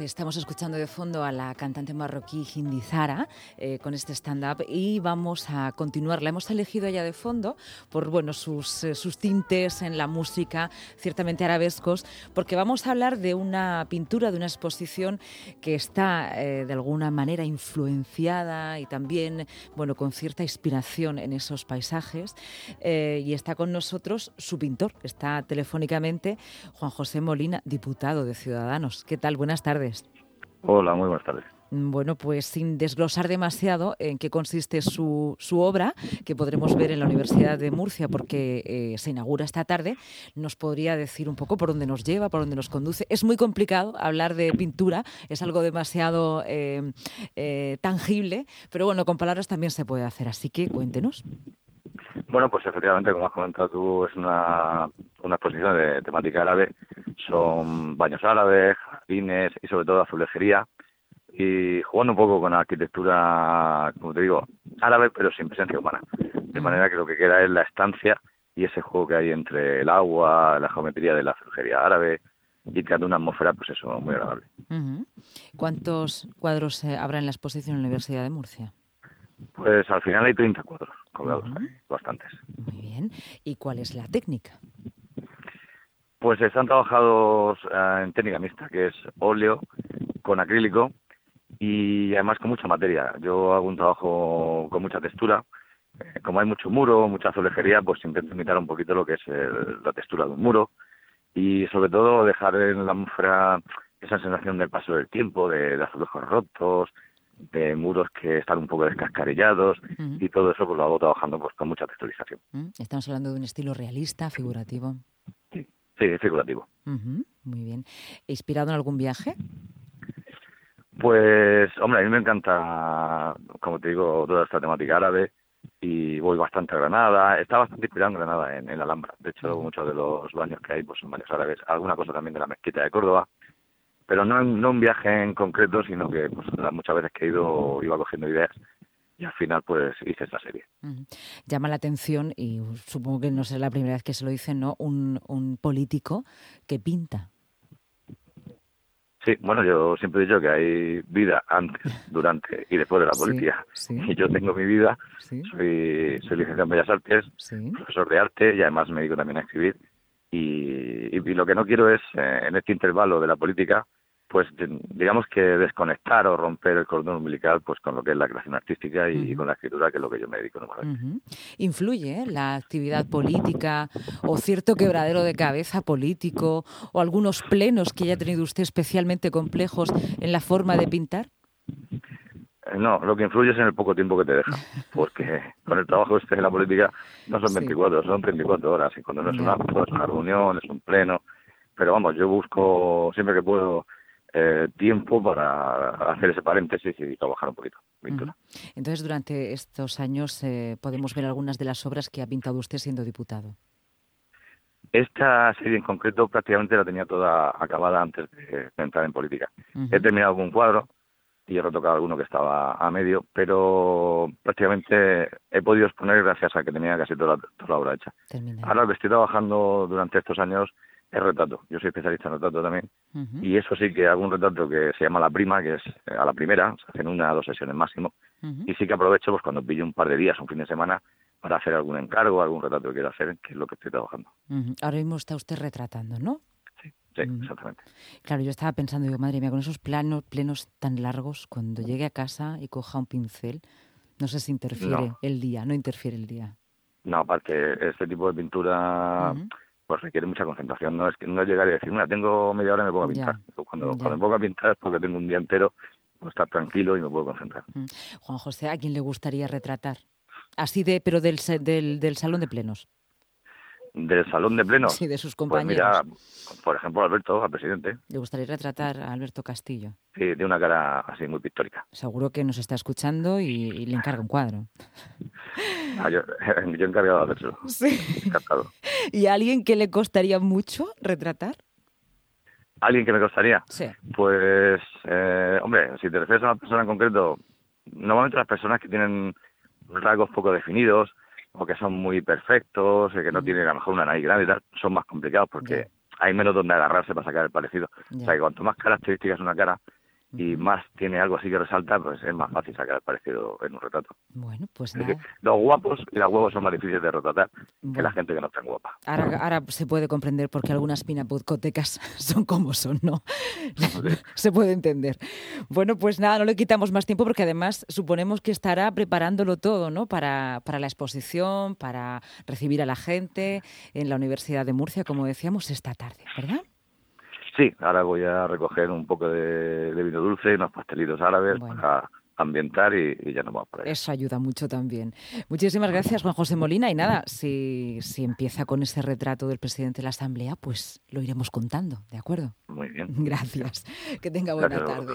Estamos escuchando de fondo a la cantante marroquí Hindi Zara eh, con este stand-up y vamos a continuar. La hemos elegido ella de fondo por bueno, sus, eh, sus tintes en la música, ciertamente arabescos, porque vamos a hablar de una pintura, de una exposición que está eh, de alguna manera influenciada y también bueno, con cierta inspiración en esos paisajes. y está con nosotros su pintor, está telefónicamente Juan José Molina, diputado de Ciudadanos. ¿Qué tal? Buenas tardes. Hola, muy buenas tardes. Bueno, pues sin desglosar demasiado en qué consiste su, su obra, que podremos ver en la Universidad de Murcia porque eh, se inaugura esta tarde, nos podría decir un poco por dónde nos lleva, por dónde nos conduce. Es muy complicado hablar de pintura, es algo demasiado eh, eh, tangible, pero bueno, con palabras también se puede hacer, así que cuéntenos. Bueno, pues efectivamente, como has comentado tú, es una, una exposición de temática árabe. Son baños árabes, jardines y sobre todo azulejería. Y jugando un poco con la arquitectura, como te digo, árabe, pero sin presencia humana. De manera que lo que queda es la estancia y ese juego que hay entre el agua, la geometría de la azulejería árabe y creando una atmósfera, pues eso, muy agradable. ¿Cuántos cuadros eh, habrá en la exposición en la Universidad de Murcia? Pues al final hay 30 cuadros colgados, bastantes. Muy bien. ¿Y cuál es la técnica? Pues están trabajados eh, en técnica mixta, que es óleo con acrílico y además con mucha materia. Yo hago un trabajo con mucha textura. Eh, como hay mucho muro, mucha azulejería, pues intento imitar un poquito lo que es la textura de un muro y sobre todo dejar en la atmósfera esa sensación del paso del tiempo, de, de azulejos rotos, de muros que están un poco descascarillados y todo eso pues lo hago trabajando pues con mucha texturización. Estamos hablando de un estilo realista, figurativo. Sí, sí figurativo. Muy bien. ¿Inspirado en algún viaje? Pues, hombre, a mí me encanta, como te digo, toda esta temática árabe y voy bastante a Granada. Está bastante inspirado en Granada, en, en la Alhambra. De hecho, muchos de los baños que hay pues son baños árabes. Alguna cosa también de la mezquita de Córdoba pero no, no un viaje en concreto, sino que pues, muchas veces que he ido iba cogiendo ideas y al final pues hice esta serie. Llama la atención, y supongo que no es la primera vez que se lo dicen, ¿no? Un, un político que pinta. Sí, bueno, yo siempre he dicho que hay vida antes, durante y después de la política. Y yo tengo mi vida, soy, soy licenciado en Bellas Artes, profesor de arte y además me dedico también a escribir. Y, y, lo que no quiero es, eh, en este intervalo de la política, pues digamos que desconectar o romper el cordón umbilical pues con lo que es la creación artística y con la escritura que es lo que yo me dedico normalmente. ¿Influye la actividad política o cierto quebradero de cabeza político o algunos plenos que haya tenido usted especialmente complejos en la forma de pintar? Eh, no, lo que influye es en el poco tiempo que te deja, porque con el trabajo este en la política no son 24, son 34 horas, y cuando no es una, es una reunión, es un pleno, pero vamos, yo busco siempre que puedo eh, tiempo para hacer ese paréntesis y trabajar un poquito. Entonces, durante estos años eh, podemos ver algunas de las obras que ha pintado usted siendo diputado. Esta serie en concreto prácticamente la tenía toda acabada antes de, entrar en política. He terminado algún cuadro y he retocado alguno que estaba a medio, pero prácticamente he podido exponer gracias a que tenía casi toda la, obra hecha. Ahora lo que estoy trabajando durante estos años es retrato. Yo soy especialista en retrato también. Y eso sí que hago un retrato que se llama La Prima, que es eh, a la primera, se hacen una o dos sesiones máximo. Y sí que aprovecho pues cuando pillo un par de días, un fin de semana, para hacer algún encargo, algún retrato que quiero hacer, que es lo que estoy trabajando. Ahora mismo está usted retratando, ¿no? Sí, sí, exactamente. Claro, yo estaba pensando, digo, madre mía, con esos planos, plenos tan largos, cuando llegue a casa y coja un pincel, no sé si interfiere el día, no interfiere el día. No, aparte, este tipo de pintura pues requiere mucha concentración. No es que no llegar y decir, mira, tengo media hora y me pongo a pintar. Cuando, cuando me pongo a pintar es porque tengo un día entero, puedo estar tranquilo y me puedo concentrar. Juan José, ¿a quién le gustaría retratar? Así de, pero del, del, del salón de plenos del salón de plenos. Sí, de sus pues compañeros. mira, por ejemplo, Alberto, al presidente. ¿Le gustaría retratar a Alberto Castillo? Sí, de una cara así muy pictórica. Seguro que nos está escuchando y, le encarga un cuadro. Ah, yo, yo he encargado de hacerlo. Sí. Encantado. ¿Y a alguien que le costaría mucho retratar? ¿Alguien que me costaría? Sí. Pues, eh, hombre, si te refieres a una persona en concreto, normalmente las personas que tienen rasgos poco definidos, o que son muy perfectos, que no tienen a lo mejor una nariz grande y tal, son más complicados porque hay menos donde agarrarse para sacar el parecido. O sea que cuanto más características una cara, y más tiene algo así que resalta, pues es más fácil sacar el parecido en un retrato. Bueno, pues nada. Los guapos y las huevos son más difíciles de retratar que la gente que no está guapa. Ahora, ahora se puede comprender por qué algunas pinapodcotecas son como son, ¿no? se puede entender. Bueno, pues nada, no le quitamos más tiempo porque además suponemos que estará preparándolo todo, ¿no? Para, para la exposición, para recibir a la gente en la Universidad de Murcia, como decíamos, esta tarde, ¿verdad? Sí, ahora voy a recoger un poco de, vino dulce, y unos pastelitos árabes para ambientar y, ya nos vamos por ahí. Eso ayuda mucho también. Muchísimas gracias, Juan José Molina. Y nada, si, si empieza con ese retrato del presidente de la Asamblea, pues lo iremos contando, ¿de acuerdo? Muy bien. Gracias. Que tenga buena tarde.